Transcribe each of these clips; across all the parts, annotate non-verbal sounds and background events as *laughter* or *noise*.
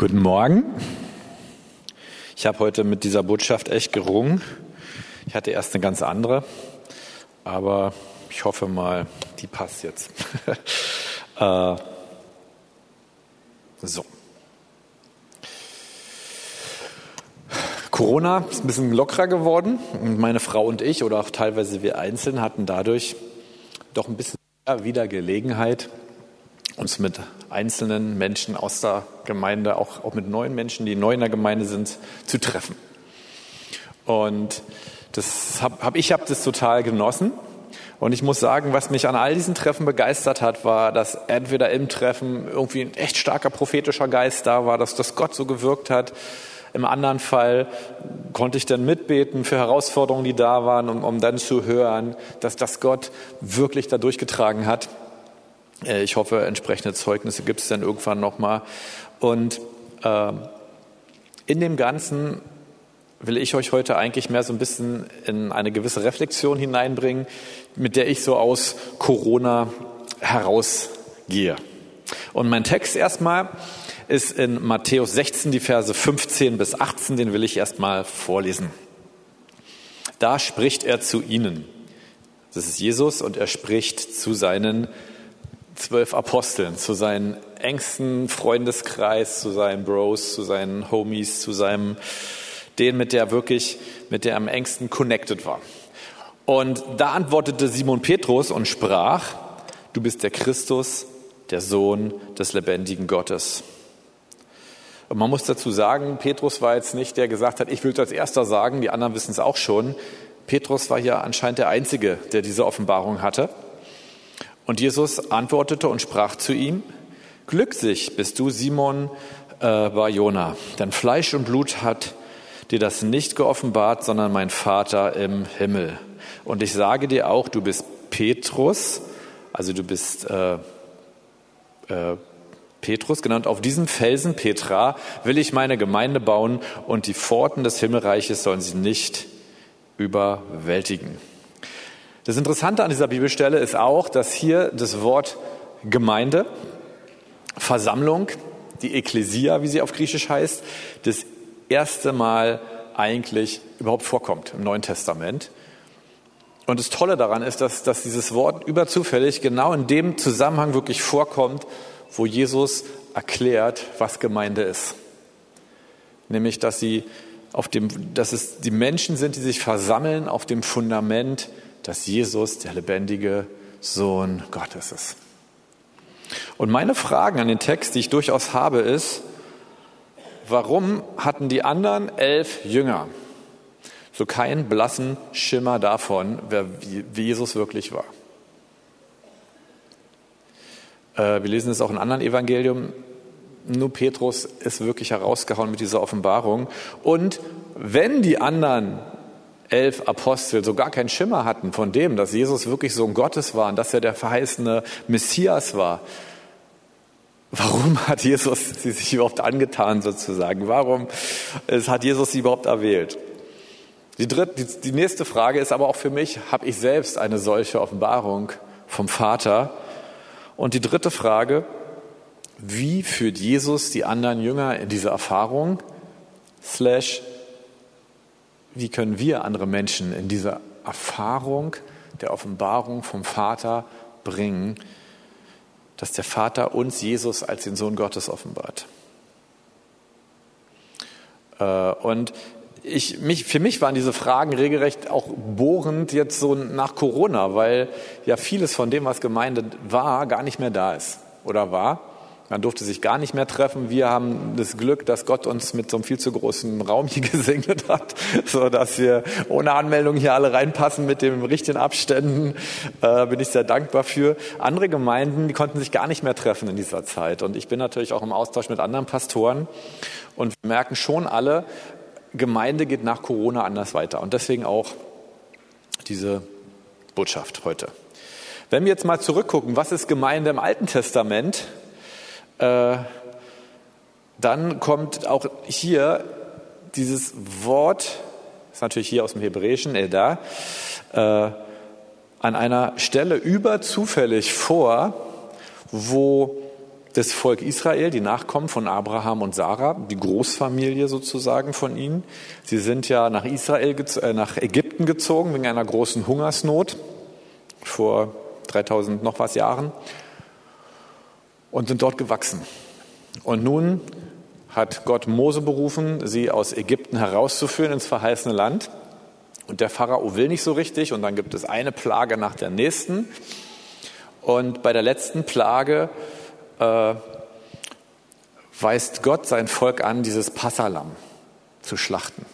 Guten Morgen. Ich habe heute mit dieser Botschaft echt gerungen. Ich hatte erst eine ganz andere, aber ich hoffe mal, die passt jetzt. *laughs* äh, so. Corona ist ein bisschen lockerer geworden und meine Frau und ich oder auch teilweise wir einzeln hatten dadurch doch ein bisschen wieder Gelegenheit, uns mit einzelnen Menschen aus der Gemeinde, auch, auch mit neuen Menschen, die neu in der Gemeinde sind, zu treffen. Und das hab, hab ich habe das total genossen. Und ich muss sagen, was mich an all diesen Treffen begeistert hat, war, dass entweder im Treffen irgendwie ein echt starker prophetischer Geist da war, dass das Gott so gewirkt hat. Im anderen Fall konnte ich dann mitbeten für Herausforderungen, die da waren, um, um dann zu hören, dass das Gott wirklich da durchgetragen hat. Äh, ich hoffe, entsprechende Zeugnisse gibt es dann irgendwann nochmal. Und äh, in dem Ganzen will ich euch heute eigentlich mehr so ein bisschen in eine gewisse Reflexion hineinbringen, mit der ich so aus Corona herausgehe. Und mein Text erstmal ist in Matthäus 16, die Verse 15 bis 18, den will ich erstmal vorlesen. Da spricht er zu ihnen. Das ist Jesus und er spricht zu seinen zwölf Aposteln, zu seinen engsten Freundeskreis, zu seinen Bros, zu seinen Homies, zu seinem, den, mit der wirklich, mit der am engsten connected war. Und da antwortete Simon Petrus und sprach, du bist der Christus, der Sohn des lebendigen Gottes. Und man muss dazu sagen, Petrus war jetzt nicht der gesagt hat, ich will es als erster sagen, die anderen wissen es auch schon. Petrus war hier anscheinend der Einzige, der diese Offenbarung hatte. Und Jesus antwortete und sprach zu ihm, Glückselig bist du, Simon äh, Barjona, denn Fleisch und Blut hat dir das nicht geoffenbart, sondern mein Vater im Himmel. Und ich sage dir auch, du bist Petrus, also du bist äh, äh, Petrus genannt, auf diesem Felsen Petra will ich meine Gemeinde bauen und die Pforten des Himmelreiches sollen sie nicht überwältigen. Das Interessante an dieser Bibelstelle ist auch, dass hier das Wort Gemeinde, Versammlung, die Ekklesia, wie sie auf Griechisch heißt, das erste Mal eigentlich überhaupt vorkommt im Neuen Testament. Und das Tolle daran ist, dass, dass dieses Wort überzufällig genau in dem Zusammenhang wirklich vorkommt, wo Jesus erklärt, was Gemeinde ist. Nämlich, dass sie auf dem, dass es die Menschen sind, die sich versammeln auf dem Fundament dass Jesus der lebendige Sohn Gottes ist. Und meine Fragen an den Text, die ich durchaus habe, ist, warum hatten die anderen elf Jünger so keinen blassen Schimmer davon, wer, Jesus wirklich war? Äh, wir lesen es auch in anderen Evangelium. Nur Petrus ist wirklich herausgehauen mit dieser Offenbarung. Und wenn die anderen elf Apostel so gar keinen Schimmer hatten von dem, dass Jesus wirklich Sohn Gottes war und dass er der verheißene Messias war. Warum hat Jesus *laughs* sie sich überhaupt angetan sozusagen? Warum hat Jesus sie überhaupt erwählt? Die, dritte, die, die nächste Frage ist aber auch für mich, habe ich selbst eine solche Offenbarung vom Vater? Und die dritte Frage, wie führt Jesus die anderen Jünger in diese Erfahrung? Slash, wie können wir andere Menschen in diese Erfahrung der Offenbarung vom Vater bringen, dass der Vater uns Jesus als den Sohn Gottes offenbart. Äh, und ich, mich, für mich waren diese Fragen regelrecht auch bohrend jetzt so nach Corona, weil ja vieles von dem, was Gemeinde war, gar nicht mehr da ist oder war. Man durfte sich gar nicht mehr treffen. Wir haben das Glück, dass Gott uns mit so einem viel zu großen Raum hier *laughs* gesegnet hat, so dass wir ohne Anmeldung hier alle reinpassen mit den richtigen Abständen. Äh, bin ich sehr dankbar für. Andere Gemeinden, die konnten sich gar nicht mehr treffen in dieser Zeit. Und ich bin natürlich auch im Austausch mit anderen Pastoren und wir merken schon alle, Gemeinde geht nach Corona anders weiter. Und deswegen auch diese Botschaft heute. Wenn wir jetzt mal zurückgucken, was ist Gemeinde im Alten Testament? Äh, dann kommt auch hier dieses Wort, ist natürlich hier aus dem Hebräischen, Eda, äh, an einer Stelle überzufällig vor, wo das Volk Israel, die Nachkommen von Abraham und Sarah, die Großfamilie sozusagen von ihnen. Sie sind ja nach Israel, äh, nach Ägypten gezogen wegen einer großen Hungersnot vor 3000 noch was Jahren und sind dort gewachsen. Und nun hat Gott Mose berufen, sie aus Ägypten herauszuführen ins verheißene Land. Und der Pharao will nicht so richtig und dann gibt es eine Plage nach der nächsten. Und bei der letzten Plage äh, weist Gott sein Volk an, dieses Passalam zu schlachten,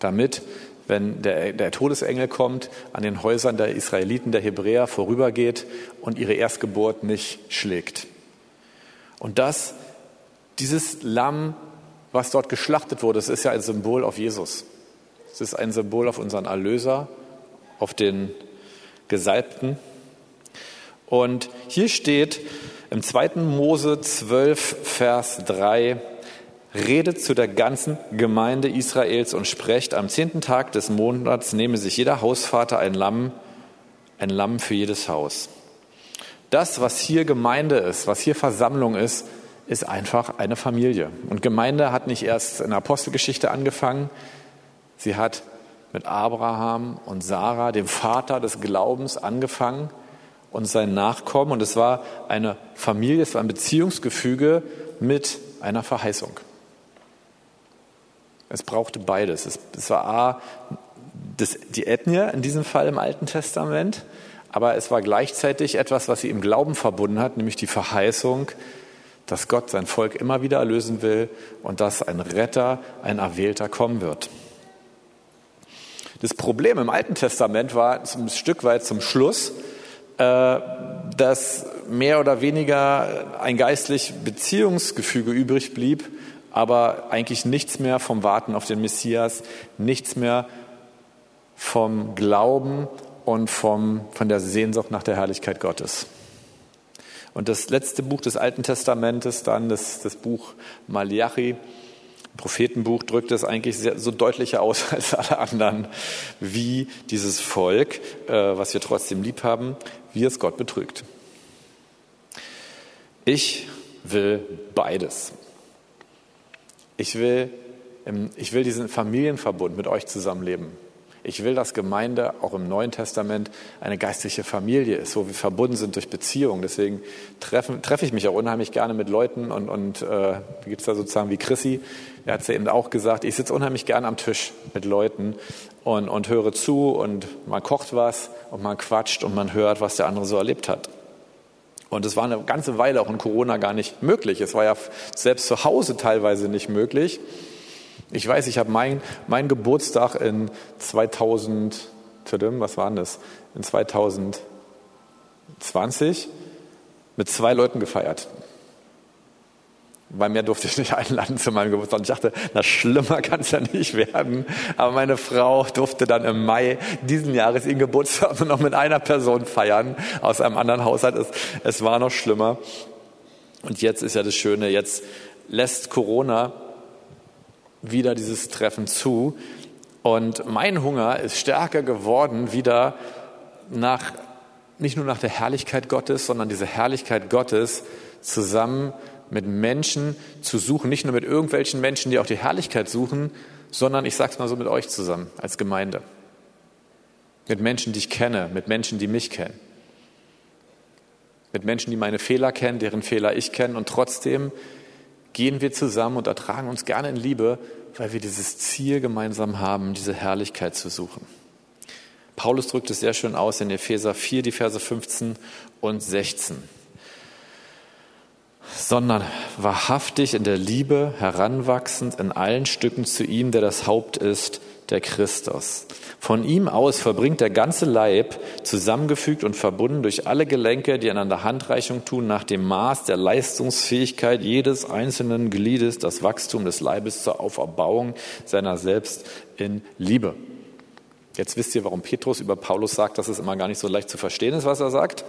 damit, wenn der, der Todesengel kommt, an den Häusern der Israeliten, der Hebräer vorübergeht und ihre Erstgeburt nicht schlägt. Und das, dieses Lamm, was dort geschlachtet wurde, das ist ja ein Symbol auf Jesus. Es ist ein Symbol auf unseren Erlöser, auf den Gesalbten. Und hier steht im 2. Mose 12, Vers 3, redet zu der ganzen Gemeinde Israels und sprecht, am zehnten Tag des Monats nehme sich jeder Hausvater ein Lamm, ein Lamm für jedes Haus. Das, was hier Gemeinde ist, was hier Versammlung ist, ist einfach eine Familie. Und Gemeinde hat nicht erst in der Apostelgeschichte angefangen, sie hat mit Abraham und Sarah, dem Vater des Glaubens, angefangen und seinen Nachkommen. Und es war eine Familie, es war ein Beziehungsgefüge mit einer Verheißung. Es brauchte beides. Es, es war A, das, die Ethnie in diesem Fall im Alten Testament, aber es war gleichzeitig etwas, was sie im Glauben verbunden hat, nämlich die Verheißung, dass Gott sein Volk immer wieder erlösen will und dass ein Retter, ein Erwählter kommen wird. Das Problem im Alten Testament war ein Stück weit zum Schluss, äh, dass mehr oder weniger ein geistlich Beziehungsgefüge übrig blieb, aber eigentlich nichts mehr vom Warten auf den Messias, nichts mehr vom Glauben und vom, von der Sehnsucht nach der Herrlichkeit Gottes. Und das letzte Buch des Alten Testamentes, dann das, das Buch Malachi, Prophetenbuch drückt es eigentlich sehr, so deutlicher aus *laughs* als alle anderen, wie dieses Volk, äh, was wir trotzdem lieb haben, wie es Gott betrügt. Ich will beides. Ich will, ich will diesen Familienverbund mit euch zusammenleben. Ich will, dass Gemeinde auch im Neuen Testament eine geistliche Familie ist, wo wir verbunden sind durch Beziehungen. Deswegen treffe, treffe ich mich auch unheimlich gerne mit Leuten und, und äh, gibt es da sozusagen wie Chrissy, er hat es ja eben auch gesagt, ich sitze unheimlich gerne am Tisch mit Leuten und, und höre zu und man kocht was und man quatscht und man hört, was der andere so erlebt hat. Und es war eine ganze Weile auch in Corona gar nicht möglich. Es war ja selbst zu Hause teilweise nicht möglich. Ich weiß, ich habe meinen mein Geburtstag in 2000, was war das? In 2020 mit zwei Leuten gefeiert. Weil mehr durfte ich nicht einladen zu meinem Geburtstag. Und ich dachte, na schlimmer kann es ja nicht werden. Aber meine Frau durfte dann im Mai diesen Jahres ihren Geburtstag nur *laughs* noch mit einer Person feiern aus einem anderen Haushalt. Es, es war noch schlimmer. Und jetzt ist ja das Schöne, jetzt lässt Corona wieder dieses Treffen zu. Und mein Hunger ist stärker geworden wieder nach, nicht nur nach der Herrlichkeit Gottes, sondern diese Herrlichkeit Gottes zusammen mit Menschen zu suchen, nicht nur mit irgendwelchen Menschen, die auch die Herrlichkeit suchen, sondern ich sage es mal so mit euch zusammen als Gemeinde. Mit Menschen, die ich kenne, mit Menschen, die mich kennen. Mit Menschen, die meine Fehler kennen, deren Fehler ich kenne und trotzdem gehen wir zusammen und ertragen uns gerne in Liebe, weil wir dieses Ziel gemeinsam haben, diese Herrlichkeit zu suchen. Paulus drückt es sehr schön aus in Epheser 4, die Verse 15 und 16 sondern wahrhaftig in der Liebe heranwachsend in allen Stücken zu ihm, der das Haupt ist, der Christus. Von ihm aus verbringt der ganze Leib, zusammengefügt und verbunden durch alle Gelenke, die einander Handreichung tun, nach dem Maß der Leistungsfähigkeit jedes einzelnen Gliedes das Wachstum des Leibes zur Auferbauung seiner selbst in Liebe. Jetzt wisst ihr, warum Petrus über Paulus sagt, dass es immer gar nicht so leicht zu verstehen ist, was er sagt.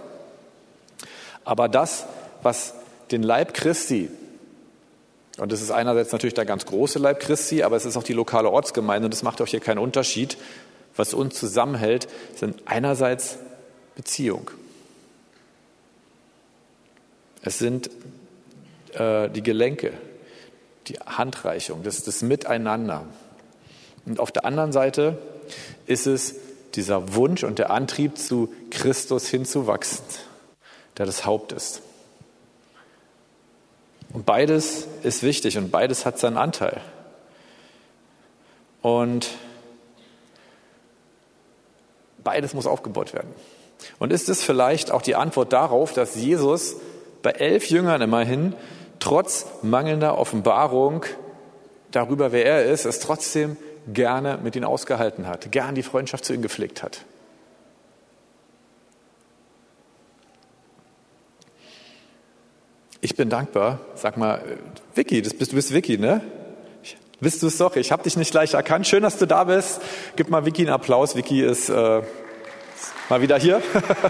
Aber das, was den Leib Christi. Und das ist einerseits natürlich der ganz große Leib Christi, aber es ist auch die lokale Ortsgemeinde und das macht auch hier keinen Unterschied. Was uns zusammenhält, sind einerseits Beziehung. Es sind äh, die Gelenke, die Handreichung, das, das Miteinander. Und auf der anderen Seite ist es dieser Wunsch und der Antrieb, zu Christus hinzuwachsen, der das Haupt ist. Und beides ist wichtig und beides hat seinen Anteil. Und beides muss aufgebaut werden. Und ist es vielleicht auch die Antwort darauf, dass Jesus bei elf Jüngern immerhin trotz mangelnder Offenbarung darüber, wer er ist, es trotzdem gerne mit ihnen ausgehalten hat, gern die Freundschaft zu ihnen gepflegt hat. Ich bin dankbar. Sag mal, Vicky, das bist, du bist Vicky, ne? Bist du es doch? Ich habe dich nicht gleich erkannt. Schön, dass du da bist. Gib mal Vicky einen Applaus. Vicky ist äh, mal wieder hier.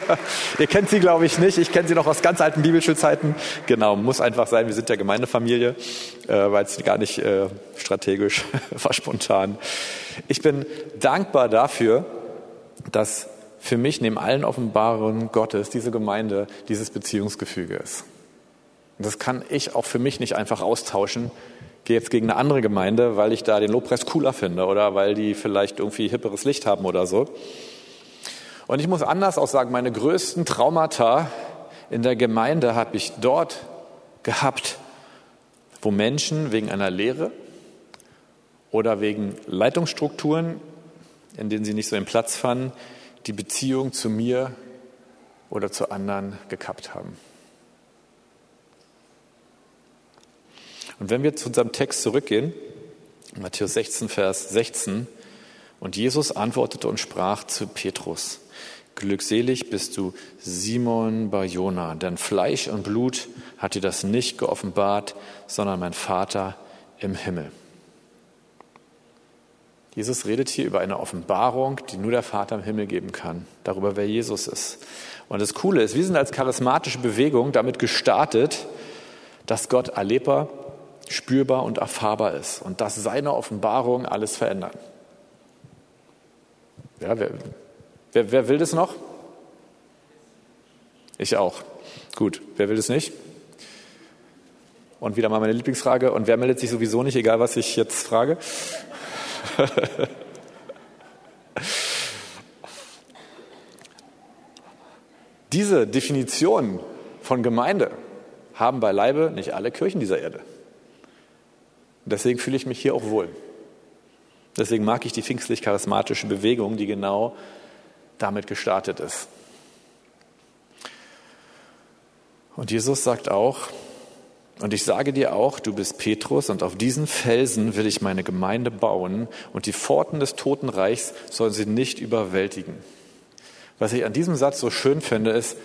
*laughs* Ihr kennt sie, glaube ich, nicht. Ich kenne sie noch aus ganz alten Bibelschulzeiten. Genau, muss einfach sein. Wir sind ja Gemeindefamilie, äh, weil es gar nicht äh, strategisch *laughs* war, spontan. Ich bin dankbar dafür, dass für mich neben allen Offenbarungen Gottes diese Gemeinde dieses Beziehungsgefüge ist. Und das kann ich auch für mich nicht einfach austauschen. Gehe jetzt gegen eine andere Gemeinde, weil ich da den Lobpreis cooler finde oder weil die vielleicht irgendwie hipperes Licht haben oder so. Und ich muss anders auch sagen, meine größten Traumata in der Gemeinde habe ich dort gehabt, wo Menschen wegen einer Lehre oder wegen Leitungsstrukturen, in denen sie nicht so den Platz fanden, die Beziehung zu mir oder zu anderen gekappt haben. Und wenn wir zu unserem Text zurückgehen, Matthäus 16, Vers 16, und Jesus antwortete und sprach zu Petrus, Glückselig bist du, Simon Barjona, denn Fleisch und Blut hat dir das nicht geoffenbart, sondern mein Vater im Himmel. Jesus redet hier über eine Offenbarung, die nur der Vater im Himmel geben kann, darüber, wer Jesus ist. Und das Coole ist, wir sind als charismatische Bewegung damit gestartet, dass Gott erlebbar spürbar und erfahrbar ist und dass seine Offenbarung alles verändern. Ja, wer, wer, wer will das noch? Ich auch. Gut, wer will das nicht? Und wieder mal meine Lieblingsfrage. Und wer meldet sich sowieso nicht, egal was ich jetzt frage? *laughs* Diese Definition von Gemeinde haben beileibe nicht alle Kirchen dieser Erde. Deswegen fühle ich mich hier auch wohl. Deswegen mag ich die pfingstlich-charismatische Bewegung, die genau damit gestartet ist. Und Jesus sagt auch, und ich sage dir auch, du bist Petrus, und auf diesen Felsen will ich meine Gemeinde bauen, und die Pforten des Totenreichs sollen sie nicht überwältigen. Was ich an diesem Satz so schön finde, ist,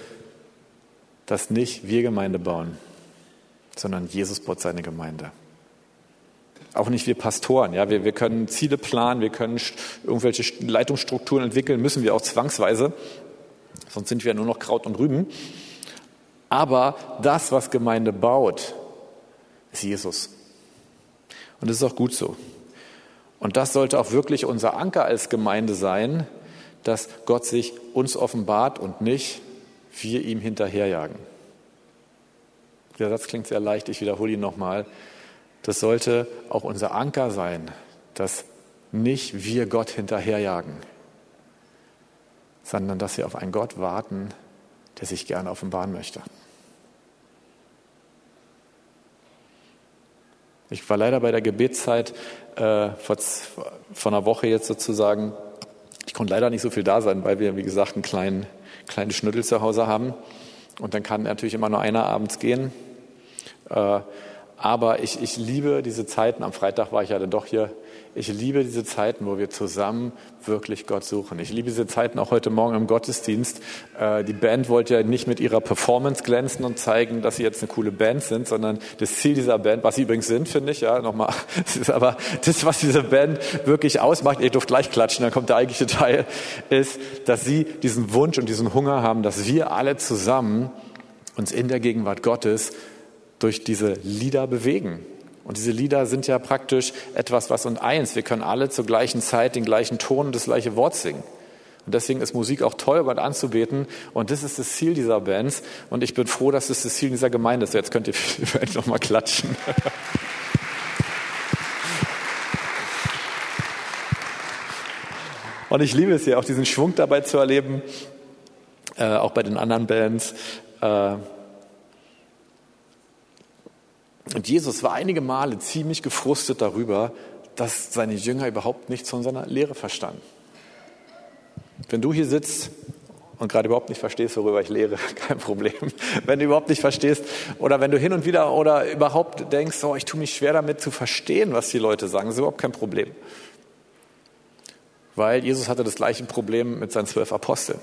dass nicht wir Gemeinde bauen, sondern Jesus baut seine Gemeinde. Auch nicht wir Pastoren. Ja, wir, wir können Ziele planen, wir können irgendwelche Leitungsstrukturen entwickeln, müssen wir auch zwangsweise. Sonst sind wir nur noch Kraut und Rüben. Aber das, was Gemeinde baut, ist Jesus. Und das ist auch gut so. Und das sollte auch wirklich unser Anker als Gemeinde sein, dass Gott sich uns offenbart und nicht wir ihm hinterherjagen. Der Satz klingt sehr leicht, ich wiederhole ihn nochmal. Das sollte auch unser Anker sein, dass nicht wir Gott hinterherjagen, sondern dass wir auf einen Gott warten, der sich gerne offenbaren möchte. Ich war leider bei der Gebetszeit äh, vor, vor einer Woche jetzt sozusagen. Ich konnte leider nicht so viel da sein, weil wir, wie gesagt, einen kleinen, kleinen Schnüttel zu Hause haben. Und dann kann natürlich immer nur einer abends gehen. Äh, aber ich, ich liebe diese Zeiten, am Freitag war ich ja dann doch hier, ich liebe diese Zeiten, wo wir zusammen wirklich Gott suchen. Ich liebe diese Zeiten auch heute Morgen im Gottesdienst. Äh, die Band wollte ja nicht mit ihrer Performance glänzen und zeigen, dass sie jetzt eine coole Band sind, sondern das Ziel dieser Band, was sie übrigens sind, finde ich, ja, nochmal, *laughs* ist aber das, was diese Band wirklich ausmacht, ihr dürft gleich klatschen, dann kommt der eigentliche Teil, ist, dass sie diesen Wunsch und diesen Hunger haben, dass wir alle zusammen uns in der Gegenwart Gottes durch diese Lieder bewegen. Und diese Lieder sind ja praktisch etwas, was uns eins. Wir können alle zur gleichen Zeit den gleichen Ton und das gleiche Wort singen. Und deswegen ist Musik auch toll, Gott anzubeten. Und das ist das Ziel dieser Bands. Und ich bin froh, dass es das Ziel dieser Gemeinde ist. Jetzt könnt ihr *laughs* vielleicht noch mal klatschen. *laughs* Und ich liebe es ja, auch diesen Schwung dabei zu erleben, äh, auch bei den anderen Bands. Äh, und Jesus war einige Male ziemlich gefrustet darüber, dass seine Jünger überhaupt nichts von seiner Lehre verstanden. Wenn du hier sitzt und gerade überhaupt nicht verstehst, worüber ich lehre, *laughs* kein Problem. Wenn du überhaupt nicht verstehst oder wenn du hin und wieder oder überhaupt denkst, oh, ich tue mich schwer damit zu verstehen, was die Leute sagen, ist überhaupt kein Problem. Weil Jesus hatte das gleiche Problem mit seinen zwölf Aposteln.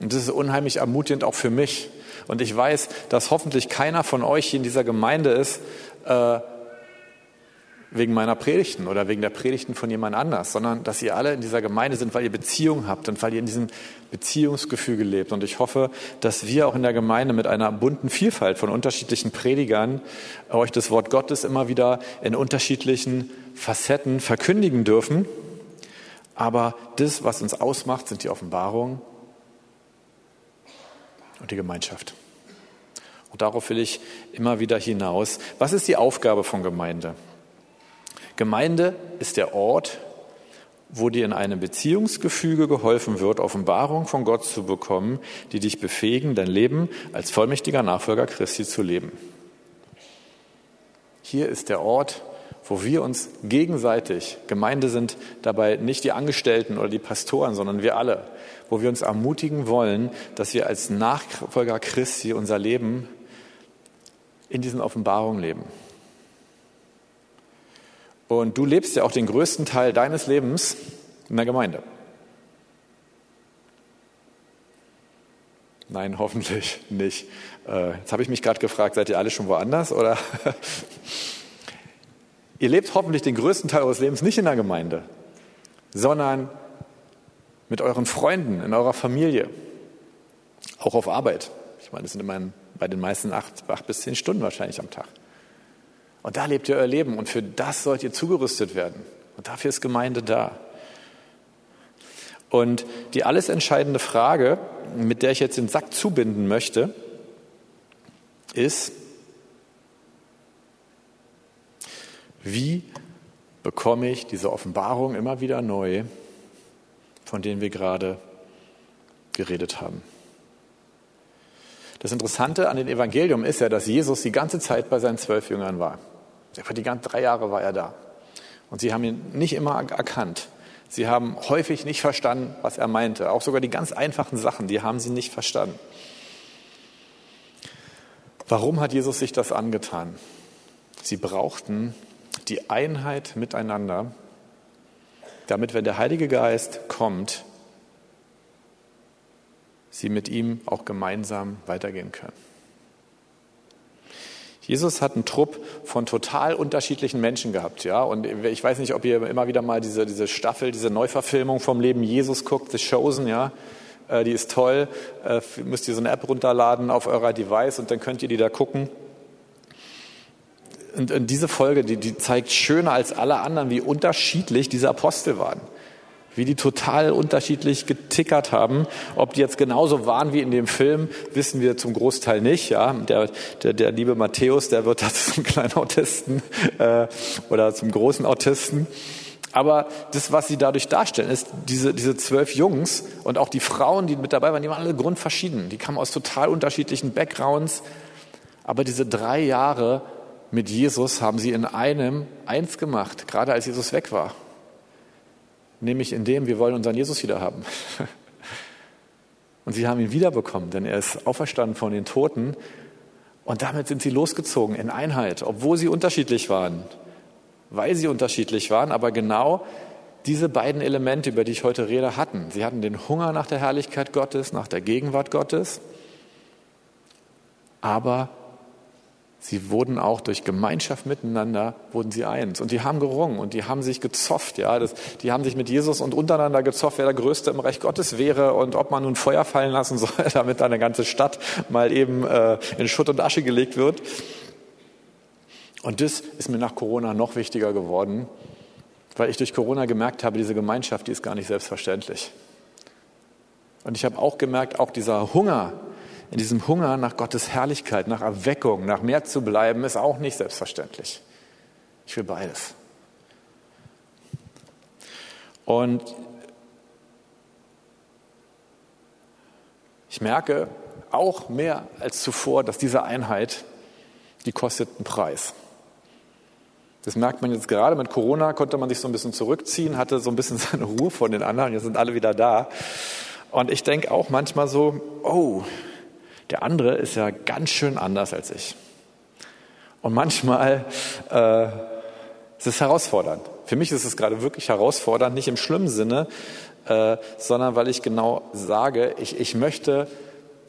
Und das ist unheimlich ermutigend auch für mich. Und ich weiß, dass hoffentlich keiner von euch hier in dieser Gemeinde ist, äh, wegen meiner Predigten oder wegen der Predigten von jemand anders, sondern dass ihr alle in dieser Gemeinde sind, weil ihr Beziehung habt und weil ihr in diesem Beziehungsgefüge lebt. Und ich hoffe, dass wir auch in der Gemeinde mit einer bunten Vielfalt von unterschiedlichen Predigern euch das Wort Gottes immer wieder in unterschiedlichen Facetten verkündigen dürfen. Aber das, was uns ausmacht, sind die Offenbarungen und die Gemeinschaft. Und darauf will ich immer wieder hinaus. Was ist die Aufgabe von Gemeinde? Gemeinde ist der Ort, wo dir in einem Beziehungsgefüge geholfen wird, Offenbarung von Gott zu bekommen, die dich befähigen, dein Leben als vollmächtiger Nachfolger Christi zu leben. Hier ist der Ort, wo wir uns gegenseitig, Gemeinde sind dabei nicht die Angestellten oder die Pastoren, sondern wir alle, wo wir uns ermutigen wollen, dass wir als Nachfolger Christi unser Leben in diesen Offenbarungen leben. Und du lebst ja auch den größten Teil deines Lebens in der Gemeinde. Nein, *laughs* hoffentlich nicht. Äh, jetzt habe ich mich gerade gefragt, seid ihr alle schon woanders? Oder *laughs* ihr lebt hoffentlich den größten Teil eures Lebens nicht in der Gemeinde, sondern mit euren Freunden, in eurer Familie, auch auf Arbeit. Ich meine, das sind immerhin bei den meisten acht, acht bis zehn Stunden wahrscheinlich am Tag. Und da lebt ihr euer Leben und für das sollt ihr zugerüstet werden. Und dafür ist Gemeinde da. Und die alles entscheidende Frage, mit der ich jetzt den Sack zubinden möchte, ist, wie bekomme ich diese Offenbarung immer wieder neu, von denen wir gerade geredet haben? Das Interessante an dem Evangelium ist ja, dass Jesus die ganze Zeit bei seinen zwölf Jüngern war. Die ganzen drei Jahre war er da. Und sie haben ihn nicht immer erkannt. Sie haben häufig nicht verstanden, was er meinte. Auch sogar die ganz einfachen Sachen, die haben sie nicht verstanden. Warum hat Jesus sich das angetan? Sie brauchten die Einheit miteinander, damit, wenn der Heilige Geist kommt, sie mit ihm auch gemeinsam weitergehen können. Jesus hat einen Trupp von total unterschiedlichen Menschen gehabt, ja. Und ich weiß nicht, ob ihr immer wieder mal diese, diese Staffel, diese Neuverfilmung vom Leben Jesus guckt, The Chosen, ja. Äh, die ist toll. Äh, müsst ihr so eine App runterladen auf eurer Device und dann könnt ihr die da gucken. Und, und diese Folge, die, die zeigt schöner als alle anderen, wie unterschiedlich diese Apostel waren wie die total unterschiedlich getickert haben. Ob die jetzt genauso waren wie in dem Film, wissen wir zum Großteil nicht. Ja, der, der, der liebe Matthäus, der wird da *laughs* zum kleinen Autisten äh, oder zum großen Autisten. Aber das, was sie dadurch darstellen, ist diese, diese zwölf Jungs und auch die Frauen, die mit dabei waren, die waren alle grundverschieden. Die kamen aus total unterschiedlichen Backgrounds. Aber diese drei Jahre mit Jesus haben sie in einem eins gemacht, gerade als Jesus weg war nämlich in dem, wir wollen unseren Jesus wieder haben. *laughs* Und sie haben ihn wiederbekommen, denn er ist auferstanden von den Toten. Und damit sind sie losgezogen in Einheit, obwohl sie unterschiedlich waren, weil sie unterschiedlich waren, aber genau diese beiden Elemente, über die ich heute rede, hatten. Sie hatten den Hunger nach der Herrlichkeit Gottes, nach der Gegenwart Gottes, aber sie wurden auch durch Gemeinschaft miteinander, wurden sie eins. Und die haben gerungen und die haben sich gezofft. Ja, das, die haben sich mit Jesus und untereinander gezofft, wer der Größte im Reich Gottes wäre und ob man nun Feuer fallen lassen *laughs* soll, damit eine ganze Stadt mal eben äh, in Schutt und Asche gelegt wird. Und das ist mir nach Corona noch wichtiger geworden, weil ich durch Corona gemerkt habe, diese Gemeinschaft, die ist gar nicht selbstverständlich. Und ich habe auch gemerkt, auch dieser Hunger, in diesem Hunger nach Gottes Herrlichkeit, nach Erweckung, nach mehr zu bleiben, ist auch nicht selbstverständlich. Ich will beides. Und ich merke auch mehr als zuvor, dass diese Einheit, die kostet einen Preis. Das merkt man jetzt gerade mit Corona, konnte man sich so ein bisschen zurückziehen, hatte so ein bisschen *laughs* seine Ruhe von den anderen, jetzt sind alle wieder da. Und ich denke auch manchmal so, oh, der andere ist ja ganz schön anders als ich. Und manchmal äh, ist es herausfordernd. Für mich ist es gerade wirklich herausfordernd, nicht im schlimmen Sinne, äh, sondern weil ich genau sage, ich, ich möchte,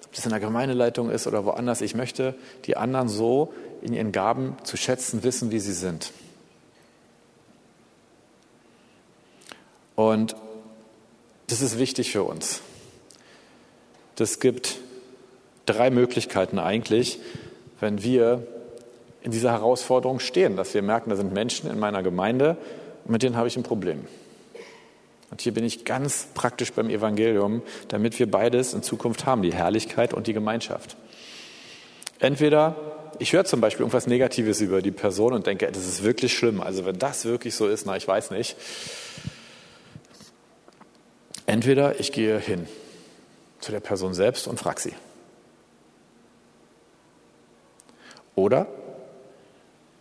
ob das in der Gemeindeleitung ist oder woanders, ich möchte die anderen so in ihren Gaben zu schätzen wissen, wie sie sind. Und das ist wichtig für uns. Das gibt drei Möglichkeiten eigentlich, wenn wir in dieser Herausforderung stehen, dass wir merken, da sind Menschen in meiner Gemeinde und mit denen habe ich ein Problem. Und hier bin ich ganz praktisch beim Evangelium, damit wir beides in Zukunft haben, die Herrlichkeit und die Gemeinschaft. Entweder ich höre zum Beispiel irgendwas Negatives über die Person und denke, das ist wirklich schlimm. Also wenn das wirklich so ist, na, ich weiß nicht. Entweder ich gehe hin zu der Person selbst und frage sie. Oder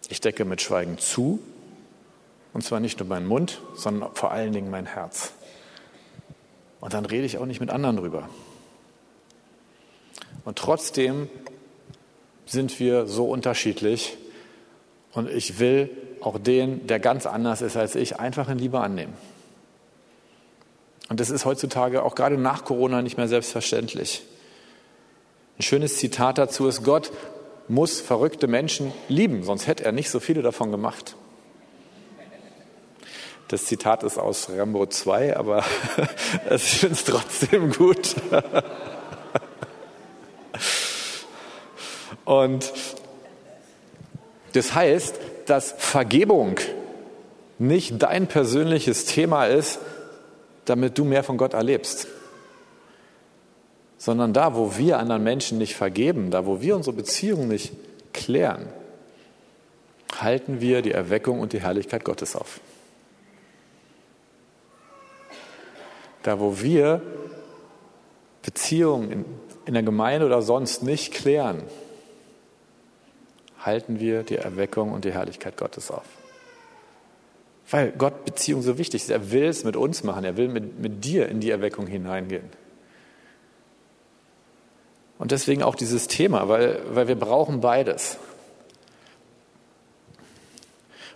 ich decke mit Schweigen zu, und zwar nicht nur meinen Mund, sondern vor allen Dingen mein Herz. Und dann rede ich auch nicht mit anderen drüber. Und trotzdem sind wir so unterschiedlich. Und ich will auch den, der ganz anders ist als ich, einfach in Liebe annehmen. Und das ist heutzutage auch gerade nach Corona nicht mehr selbstverständlich. Ein schönes Zitat dazu ist, Gott muss verrückte Menschen lieben, sonst hätte er nicht so viele davon gemacht. Das Zitat ist aus Rambo 2, aber ich *laughs* finde es trotzdem gut. Und das heißt, dass Vergebung nicht dein persönliches Thema ist, damit du mehr von Gott erlebst. Sondern da, wo wir anderen Menschen nicht vergeben, da, wo wir unsere Beziehungen nicht klären, halten wir die Erweckung und die Herrlichkeit Gottes auf. Da, wo wir Beziehungen in, in der Gemeinde oder sonst nicht klären, halten wir die Erweckung und die Herrlichkeit Gottes auf. Weil Gott Beziehung so wichtig ist. Er will es mit uns machen. Er will mit, mit dir in die Erweckung hineingehen. Und deswegen auch dieses Thema, weil, weil wir brauchen beides.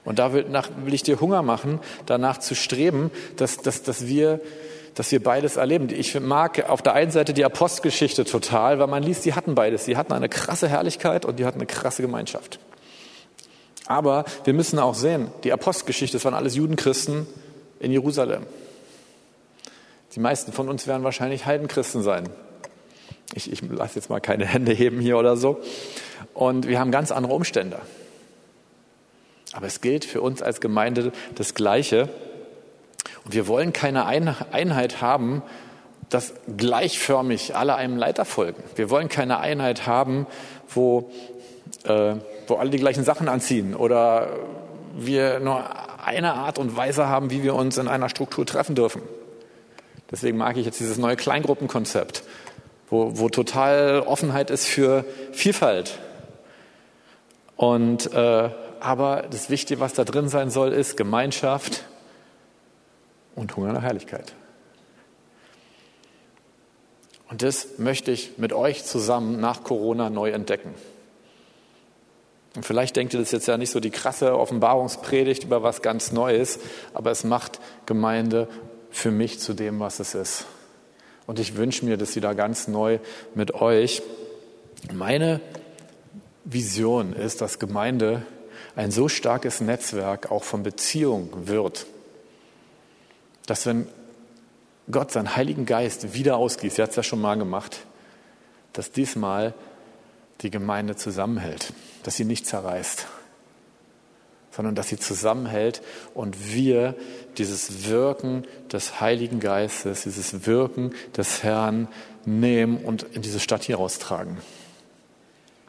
Und da will, nach, will ich dir Hunger machen, danach zu streben, dass, dass, dass, wir, dass wir beides erleben. Ich mag auf der einen Seite die Apostelgeschichte total, weil man liest, die hatten beides. Die hatten eine krasse Herrlichkeit und die hatten eine krasse Gemeinschaft. Aber wir müssen auch sehen, die Apostelgeschichte, das waren alles Judenchristen in Jerusalem. Die meisten von uns werden wahrscheinlich Heidenchristen sein. Ich, ich lasse jetzt mal keine Hände heben hier oder so. Und wir haben ganz andere Umstände. Aber es gilt für uns als Gemeinde das Gleiche. Und wir wollen keine Einheit haben, dass gleichförmig alle einem Leiter folgen. Wir wollen keine Einheit haben, wo äh, wo alle die gleichen Sachen anziehen oder wir nur eine Art und Weise haben, wie wir uns in einer Struktur treffen dürfen. Deswegen mag ich jetzt dieses neue Kleingruppenkonzept, wo, wo total Offenheit ist für Vielfalt. Und äh, aber das Wichtige, was da drin sein soll, ist Gemeinschaft und Hunger nach Herrlichkeit. Und das möchte ich mit euch zusammen nach Corona neu entdecken. Und vielleicht denkt ihr, das ist jetzt ja nicht so die krasse Offenbarungspredigt über was ganz Neues, aber es macht Gemeinde für mich zu dem, was es ist. Und ich wünsche mir das wieder ganz neu mit euch. Meine Vision ist, dass Gemeinde ein so starkes Netzwerk auch von Beziehungen wird, dass wenn Gott seinen Heiligen Geist wieder ausgießt, er hat es ja schon mal gemacht, dass diesmal die Gemeinde zusammenhält dass sie nicht zerreißt, sondern dass sie zusammenhält und wir dieses Wirken des Heiligen Geistes, dieses Wirken des Herrn nehmen und in diese Stadt hier raustragen.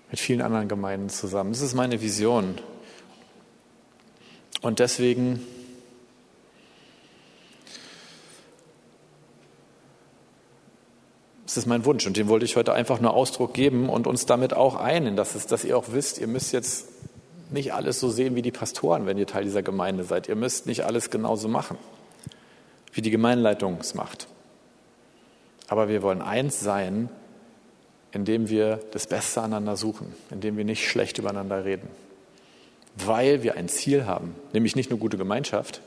Mit vielen anderen Gemeinden zusammen. Das ist meine Vision. Und deswegen Das ist mein Wunsch und den wollte ich heute einfach nur Ausdruck geben und uns damit auch einen, dass, es, dass ihr auch wisst, ihr müsst jetzt nicht alles so sehen wie die Pastoren, wenn ihr Teil dieser Gemeinde seid. Ihr müsst nicht alles genauso machen, wie die Gemeinleitung es macht. Aber wir wollen eins sein, indem wir das Beste aneinander suchen, indem wir nicht schlecht übereinander reden, weil wir ein Ziel haben, nämlich nicht nur gute Gemeinschaft,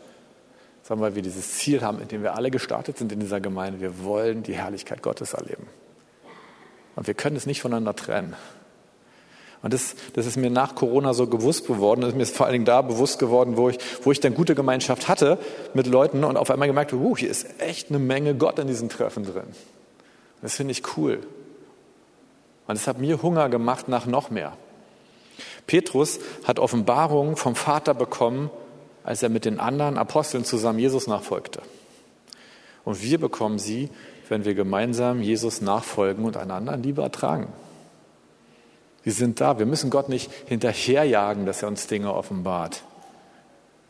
sondern weil wir dieses Ziel haben, in dem wir alle gestartet sind in dieser Gemeinde. Wir wollen die Herrlichkeit Gottes erleben. Und wir können es nicht voneinander trennen. Und das, das ist mir nach Corona so bewusst geworden. Das ist mir vor allen Dingen da bewusst geworden, wo ich, wo ich dann gute Gemeinschaft hatte mit Leuten und auf einmal gemerkt habe, uh, hier ist echt eine Menge Gott in diesen Treffen drin. Das finde ich cool. Und es hat mir Hunger gemacht nach noch mehr. Petrus hat Offenbarungen vom Vater bekommen, als er mit den anderen Aposteln zusammen Jesus nachfolgte. Und wir bekommen sie, wenn wir gemeinsam Jesus nachfolgen und einander in Liebe ertragen. Sie sind da. Wir müssen Gott nicht hinterherjagen, dass er uns Dinge offenbart,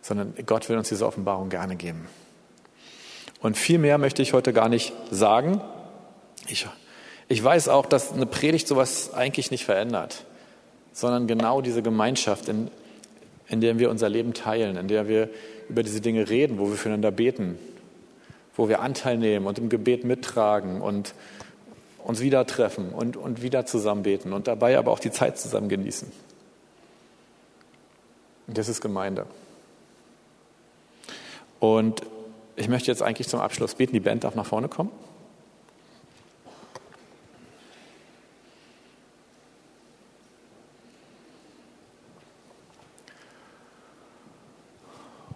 sondern Gott will uns diese Offenbarung gerne geben. Und viel mehr möchte ich heute gar nicht sagen. Ich, ich weiß auch, dass eine Predigt sowas eigentlich nicht verändert, sondern genau diese Gemeinschaft, in, in der wir unser Leben teilen, in der wir über diese Dinge reden, wo wir füreinander beten, wo wir Anteil nehmen und im Gebet mittragen und uns wieder treffen und, und wieder zusammen beten und dabei aber auch die Zeit zusammen genießen. Und das ist Gemeinde. Und ich möchte jetzt eigentlich zum Abschluss beten. Die Band darf nach vorne kommen.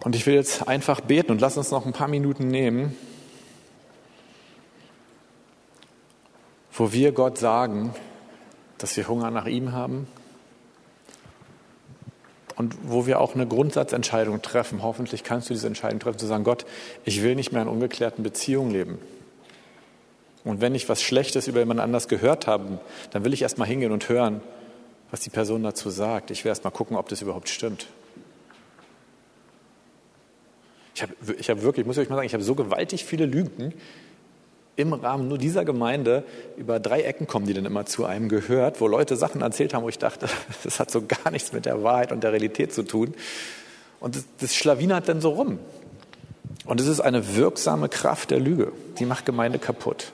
Und ich will jetzt einfach beten und lass uns noch ein paar Minuten nehmen, wo wir Gott sagen, dass wir Hunger nach ihm haben und wo wir auch eine Grundsatzentscheidung treffen. Hoffentlich kannst du diese Entscheidung treffen, zu sagen, Gott, ich will nicht mehr in ungeklärten Beziehungen leben. Und wenn ich was Schlechtes über jemand anders gehört habe, dann will ich erst mal hingehen und hören, was die Person dazu sagt. Ich will erst mal gucken, ob das überhaupt stimmt. Ich habe ich hab wirklich, muss ich euch mal sagen, ich habe so gewaltig viele Lügen im Rahmen nur dieser Gemeinde über drei Ecken kommen, die dann immer zu einem gehört, wo Leute Sachen erzählt haben, wo ich dachte, *laughs* das hat so gar nichts mit der Wahrheit und der Realität zu tun. Und das, das schlawinert dann so rum. Und es ist eine wirksame Kraft der Lüge. Die macht Gemeinde kaputt.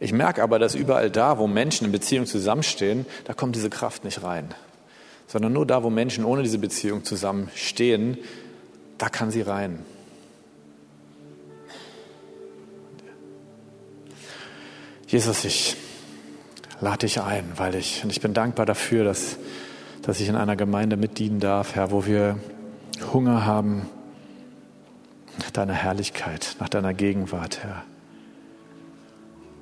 Ich merke aber, dass überall da, wo Menschen in Beziehung zusammenstehen, da kommt diese Kraft nicht rein. Sondern nur da, wo Menschen ohne diese Beziehung zusammenstehen, da kann sie rein. Jesus, ich lade dich ein, weil ich, und ich bin dankbar dafür, dass, dass ich in einer Gemeinde mitdienen darf, Herr, wo wir Hunger haben nach deiner Herrlichkeit, nach deiner Gegenwart, Herr.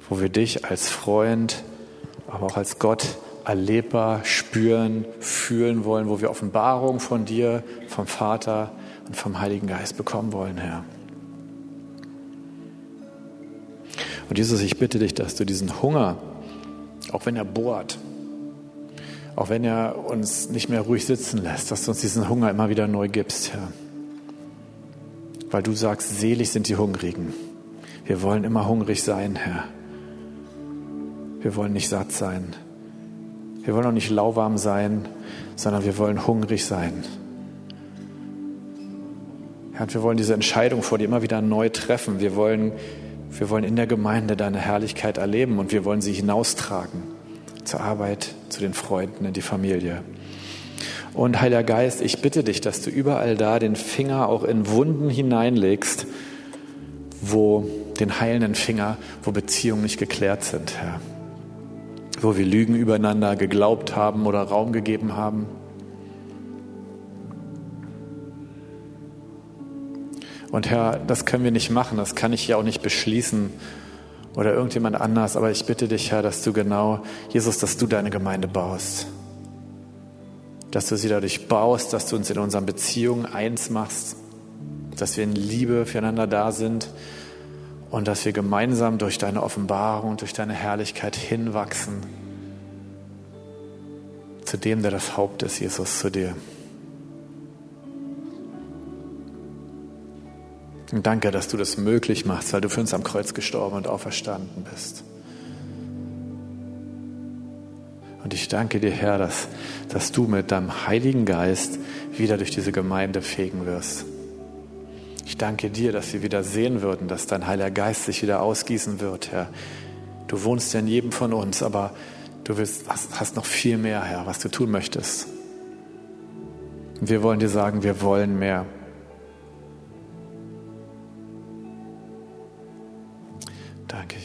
Wo wir dich als Freund, aber auch als Gott erlebbar spüren, fühlen wollen, wo wir Offenbarung von dir, vom Vater und vom Heiligen Geist bekommen wollen, Herr. Und Jesus, ich bitte dich, dass du diesen Hunger, auch wenn er bohrt, auch wenn er uns nicht mehr ruhig sitzen lässt, dass du uns diesen Hunger immer wieder neu gibst, Herr. Weil du sagst, selig sind die Hungrigen. Wir wollen immer hungrig sein, Herr. Wir wollen nicht satt sein. Wir wollen auch nicht lauwarm sein, sondern wir wollen hungrig sein. Herr, wir wollen diese Entscheidung vor dir immer wieder neu treffen. Wir wollen wir wollen in der Gemeinde deine Herrlichkeit erleben und wir wollen sie hinaustragen zur Arbeit, zu den Freunden, in die Familie. Und Heiliger Geist, ich bitte dich, dass du überall da den Finger auch in Wunden hineinlegst, wo den heilenden Finger, wo Beziehungen nicht geklärt sind, Herr. Wo wir Lügen übereinander geglaubt haben oder Raum gegeben haben. Und Herr, das können wir nicht machen, das kann ich ja auch nicht beschließen oder irgendjemand anders, aber ich bitte dich, Herr, dass du genau, Jesus, dass du deine Gemeinde baust. dass du sie dadurch baust, dass du uns in unseren Beziehungen eins machst, dass wir in Liebe füreinander da sind und dass wir gemeinsam durch deine Offenbarung, durch deine Herrlichkeit hinwachsen zu dem, der das Haupt ist, Jesus, zu dir. Und danke, dass du das möglich machst, weil du für uns am Kreuz gestorben und auferstanden bist. Und ich danke dir, Herr, dass, dass du mit deinem Heiligen Geist wieder durch diese Gemeinde fegen wirst. Ich danke dir, dass wir wieder sehen würden, dass dein Heiliger Geist sich wieder ausgießen wird, Herr. Du wohnst ja in jedem von uns, aber du willst, hast, noch viel mehr, Herr, was du tun möchtest. Wir wollen dir sagen, wir wollen mehr. Danke.